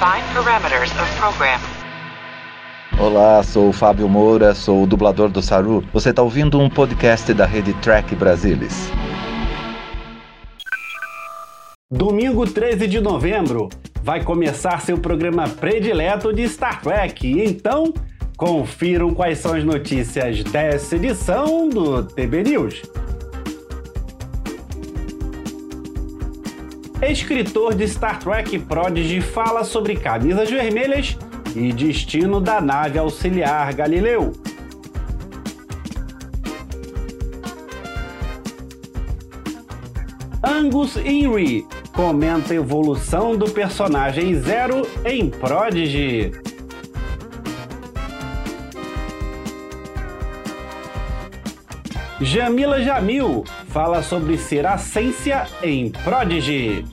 Define parameters of program. Olá, sou o Fábio Moura, sou o dublador do Saru. Você está ouvindo um podcast da rede Track Brasilis. Domingo 13 de novembro vai começar seu programa predileto de Star Trek. Então, confiram quais são as notícias dessa edição do TB News. Escritor de Star Trek Prodigy fala sobre camisas vermelhas e destino da nave auxiliar Galileu. Angus Inri comenta a evolução do personagem Zero em Prodigy. Jamila Jamil fala sobre ser Ascência em Prodigy.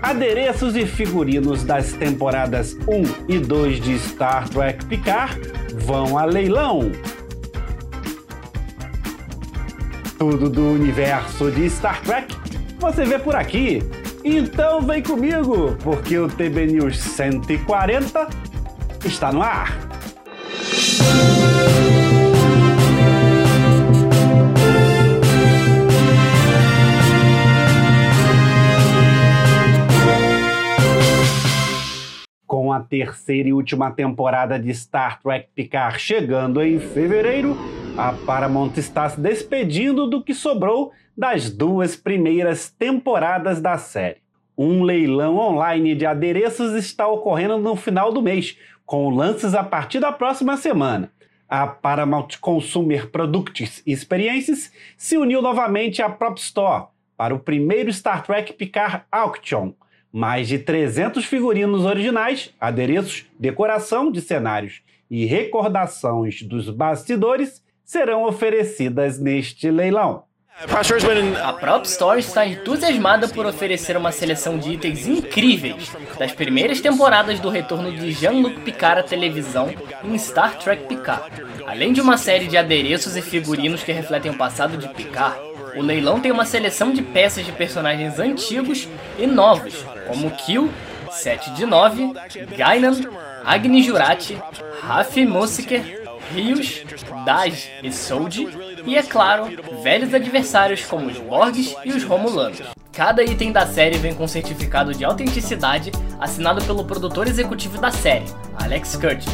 Adereços e figurinos das temporadas 1 e 2 de Star Trek Picard vão a leilão. Tudo do universo de Star Trek você vê por aqui. Então vem comigo, porque o TB News 140 está no ar. Com a terceira e última temporada de Star Trek Picard chegando em fevereiro, a Paramount está se despedindo do que sobrou das duas primeiras temporadas da série. Um leilão online de adereços está ocorrendo no final do mês, com lances a partir da próxima semana. A Paramount Consumer Products Experiences se uniu novamente à Prop Store para o primeiro Star Trek Picard Auction. Mais de 300 figurinos originais, adereços, decoração de cenários e recordações dos bastidores serão oferecidas neste leilão. A Prop Store está entusiasmada por oferecer uma seleção de itens incríveis das primeiras temporadas do retorno de Jean-Luc Picard à televisão em Star Trek Picard. Além de uma série de adereços e figurinos que refletem o passado de Picard, o leilão tem uma seleção de peças de personagens antigos e novos, como Kill, 7 de 9, Gainan, Agni Jurati, Rafi Musiker, Rios, Daj e Soldi, e é claro, velhos adversários como os Borgs e os Romulanos. Cada item da série vem com certificado de autenticidade assinado pelo produtor executivo da série, Alex Curtin.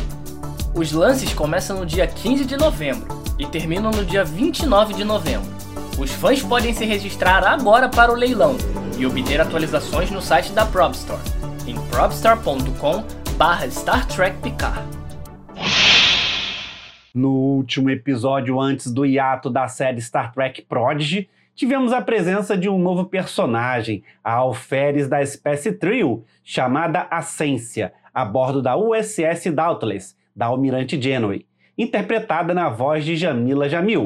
Os lances começam no dia 15 de novembro e terminam no dia 29 de novembro. Os fãs podem se registrar agora para o leilão e obter atualizações no site da PropStore, em propstar.com/Star Trek Picard. No último episódio antes do hiato da série Star Trek Prodigy, tivemos a presença de um novo personagem, a alferes da espécie Trio, chamada Ascência, a bordo da USS Dauntless, da Almirante Janeway, interpretada na voz de Jamila Jamil.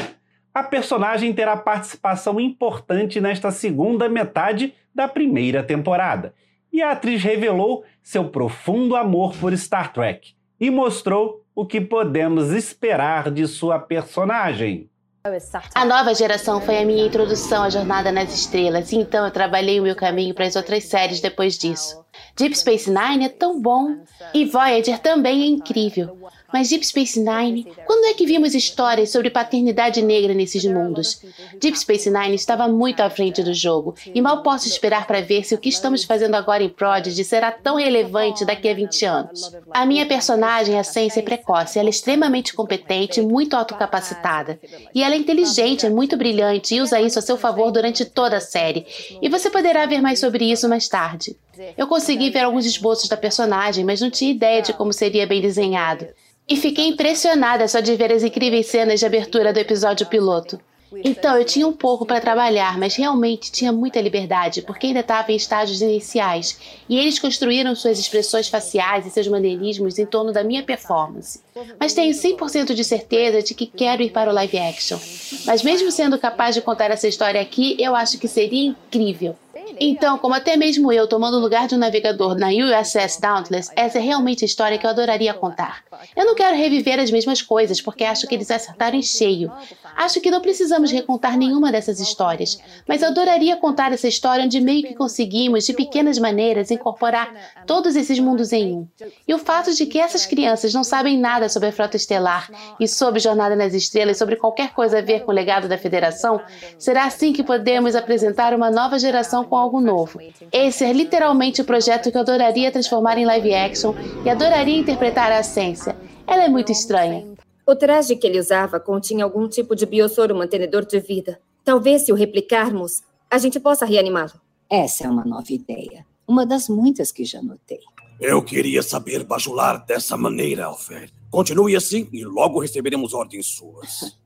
A personagem terá participação importante nesta segunda metade da primeira temporada, e a atriz revelou seu profundo amor por Star Trek e mostrou o que podemos esperar de sua personagem. A nova geração foi a minha introdução à Jornada nas Estrelas, e então eu trabalhei o meu caminho para as outras séries depois disso. Deep Space Nine é tão bom, e Voyager também é incrível. Mas Deep Space Nine, quando é que vimos histórias sobre paternidade negra nesses mundos? Deep Space Nine estava muito à frente do jogo, e mal posso esperar para ver se o que estamos fazendo agora em Prodigy será tão relevante daqui a 20 anos. A minha personagem, a Sense, é precoce, ela é extremamente competente muito autocapacitada. E ela é inteligente, é muito brilhante e usa isso a seu favor durante toda a série. E você poderá ver mais sobre isso mais tarde. Eu consegui ver alguns esboços da personagem, mas não tinha ideia de como seria bem desenhado. E fiquei impressionada só de ver as incríveis cenas de abertura do episódio piloto. Então, eu tinha um pouco para trabalhar, mas realmente tinha muita liberdade, porque ainda estava em estágios iniciais, e eles construíram suas expressões faciais e seus maneirismos em torno da minha performance. Mas tenho 100% de certeza de que quero ir para o live action. Mas mesmo sendo capaz de contar essa história aqui, eu acho que seria incrível. Então, como até mesmo eu tomando o lugar de um navegador na USS Dauntless, essa é realmente a história que eu adoraria contar. Eu não quero reviver as mesmas coisas, porque acho que eles acertaram em cheio. Acho que não precisamos recontar nenhuma dessas histórias, mas eu adoraria contar essa história onde meio que conseguimos, de pequenas maneiras, incorporar todos esses mundos em um. E o fato de que essas crianças não sabem nada sobre a Frota Estelar e sobre Jornada nas Estrelas, sobre qualquer coisa a ver com o legado da Federação, será assim que podemos apresentar uma nova geração com algo novo. Esse é literalmente o projeto que eu adoraria transformar em live action e adoraria interpretar a essência. Ela é muito estranha. O traje que ele usava continha algum tipo de biosoro mantenedor de vida. Talvez, se o replicarmos, a gente possa reanimá-lo. Essa é uma nova ideia. Uma das muitas que já notei. Eu queria saber bajular dessa maneira, Alfred. Continue assim e logo receberemos ordens suas.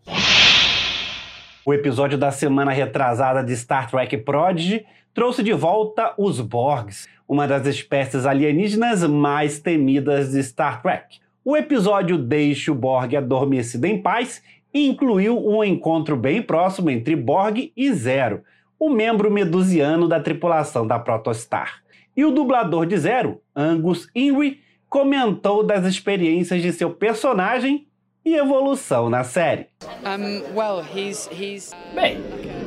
O episódio da semana retrasada de Star Trek Prodigy trouxe de volta os Borgs, uma das espécies alienígenas mais temidas de Star Trek. O episódio Deixe o Borg adormecido em paz incluiu um encontro bem próximo entre Borg e Zero, o membro medusiano da tripulação da Protostar. E o dublador de Zero, Angus Inri, comentou das experiências de seu personagem e evolução na série. Um, well, he's, he's... Bem,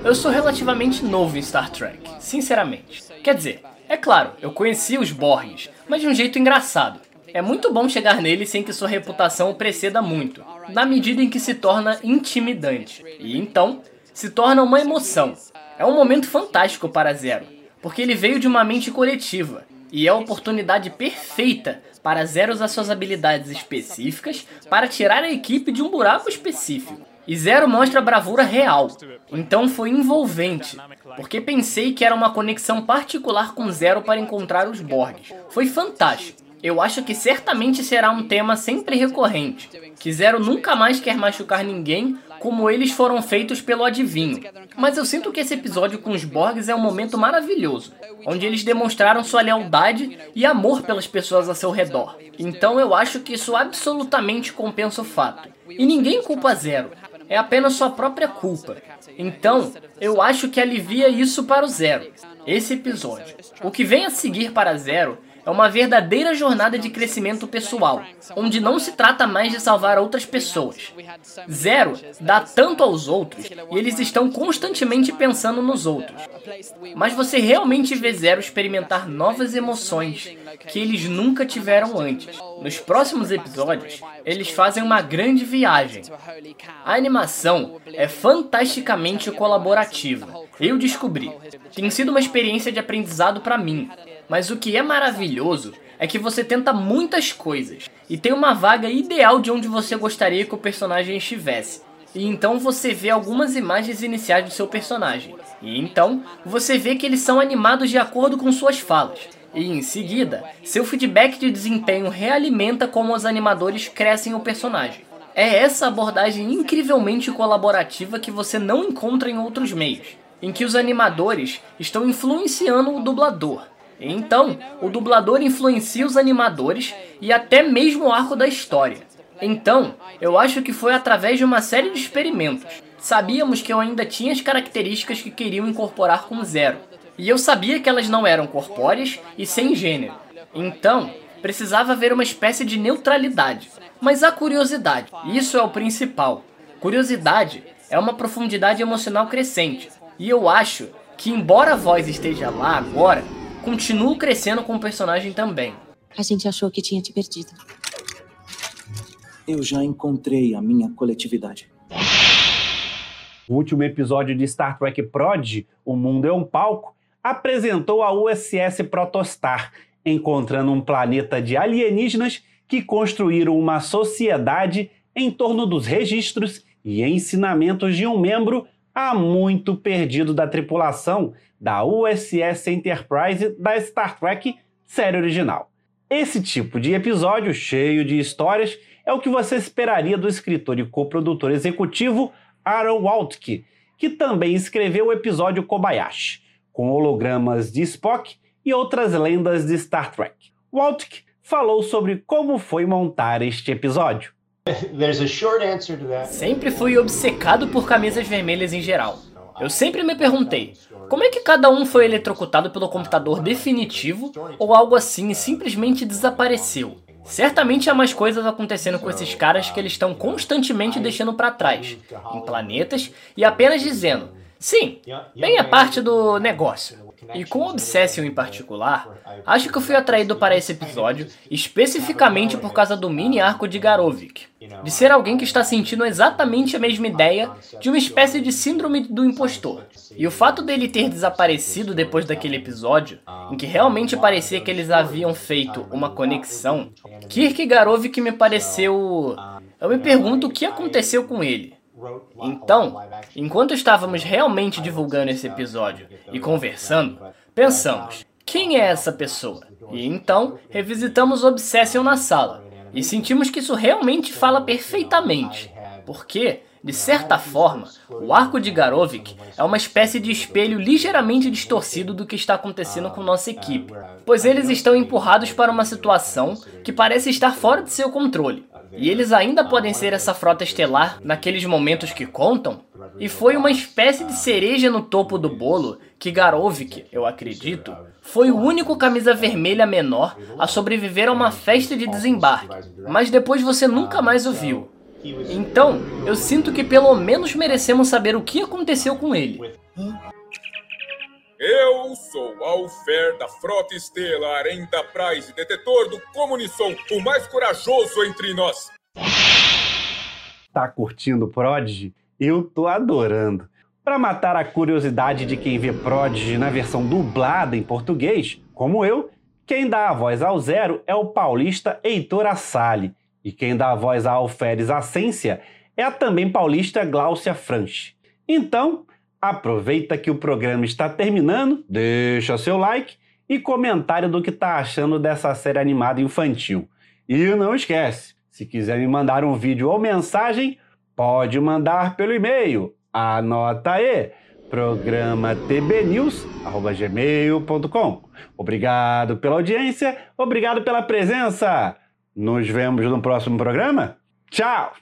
eu sou relativamente novo em Star Trek, sinceramente. Quer dizer, é claro, eu conheci os Borgs, mas de um jeito engraçado. É muito bom chegar nele sem que sua reputação o preceda muito, na medida em que se torna intimidante. E então, se torna uma emoção. É um momento fantástico para Zero, porque ele veio de uma mente coletiva, e é a oportunidade perfeita para Zero usar suas habilidades específicas para tirar a equipe de um buraco específico. E Zero mostra bravura real. Então foi envolvente, porque pensei que era uma conexão particular com Zero para encontrar os Borgs. Foi fantástico. Eu acho que certamente será um tema sempre recorrente, que Zero nunca mais quer machucar ninguém como eles foram feitos pelo adivinho. Mas eu sinto que esse episódio com os Borgs é um momento maravilhoso, onde eles demonstraram sua lealdade e amor pelas pessoas a seu redor. Então eu acho que isso absolutamente compensa o fato. E ninguém culpa Zero, é apenas sua própria culpa. Então, eu acho que alivia isso para o Zero. Esse episódio. O que vem a seguir para Zero é uma verdadeira jornada de crescimento pessoal, onde não se trata mais de salvar outras pessoas. Zero dá tanto aos outros e eles estão constantemente pensando nos outros. Mas você realmente vê Zero experimentar novas emoções que eles nunca tiveram antes. Nos próximos episódios, eles fazem uma grande viagem. A animação é fantasticamente colaborativa. Eu descobri. Tem sido uma experiência de aprendizado para mim. Mas o que é maravilhoso é que você tenta muitas coisas e tem uma vaga ideal de onde você gostaria que o personagem estivesse. E então você vê algumas imagens iniciais do seu personagem. E então você vê que eles são animados de acordo com suas falas. E em seguida, seu feedback de desempenho realimenta como os animadores crescem o personagem. É essa abordagem incrivelmente colaborativa que você não encontra em outros meios, em que os animadores estão influenciando o dublador então, o dublador influencia os animadores e até mesmo o arco da história. Então, eu acho que foi através de uma série de experimentos. Sabíamos que eu ainda tinha as características que queriam incorporar com Zero, e eu sabia que elas não eram corpóreas e sem gênero. Então, precisava haver uma espécie de neutralidade. Mas a curiosidade, isso é o principal. Curiosidade é uma profundidade emocional crescente. E eu acho que, embora a voz esteja lá agora, continuo crescendo com o personagem também. A gente achou que tinha te perdido. Eu já encontrei a minha coletividade. O último episódio de Star Trek Prod, O Mundo é um Palco, apresentou a USS Protostar, encontrando um planeta de alienígenas que construíram uma sociedade em torno dos registros e ensinamentos de um membro há muito perdido da tripulação da USS Enterprise da Star Trek série original. Esse tipo de episódio, cheio de histórias, é o que você esperaria do escritor e coprodutor executivo Aaron Waltke, que também escreveu o episódio Kobayashi, com hologramas de Spock e outras lendas de Star Trek. Waltke falou sobre como foi montar este episódio. Sempre fui obcecado por camisas vermelhas em geral. Eu sempre me perguntei, como é que cada um foi eletrocutado pelo computador definitivo ou algo assim e simplesmente desapareceu? Certamente há mais coisas acontecendo com esses caras que eles estão constantemente deixando para trás, em planetas, e apenas dizendo: sim, bem a parte do negócio. E com Obsession em particular, acho que eu fui atraído para esse episódio especificamente por causa do mini arco de Garovic, de ser alguém que está sentindo exatamente a mesma ideia de uma espécie de síndrome do impostor. E o fato dele ter desaparecido depois daquele episódio, em que realmente parecia que eles haviam feito uma conexão, Kirk Garovic me pareceu. Eu me pergunto o que aconteceu com ele. Então, enquanto estávamos realmente divulgando esse episódio e conversando, pensamos: quem é essa pessoa? E então revisitamos Obsession na sala e sentimos que isso realmente fala perfeitamente. Porque, de certa forma, o arco de Garovic é uma espécie de espelho ligeiramente distorcido do que está acontecendo com nossa equipe, pois eles estão empurrados para uma situação que parece estar fora de seu controle. E eles ainda podem ser essa frota estelar naqueles momentos que contam? E foi uma espécie de cereja no topo do bolo que Garovic, eu acredito, foi o único camisa vermelha menor a sobreviver a uma festa de desembarque. Mas depois você nunca mais o viu. Então, eu sinto que pelo menos merecemos saber o que aconteceu com ele. Eu sou Alfer da Frota Estelar Enterprise, detetor do Comunição, o mais corajoso entre nós. Tá curtindo Prodigy? Eu tô adorando. Para matar a curiosidade de quem vê Prodigy na versão dublada em português, como eu, quem dá a voz ao Zero é o paulista Heitor Assali. E quem dá a voz a Alferes Ascência é a também paulista Gláucia Franchi. Então, Aproveita que o programa está terminando, deixa seu like e comentário do que está achando dessa série animada infantil. E não esquece, se quiser me mandar um vídeo ou mensagem, pode mandar pelo e-mail. Anota aí, programa tbnews@gmail.com. Obrigado pela audiência, obrigado pela presença. Nos vemos no próximo programa. Tchau.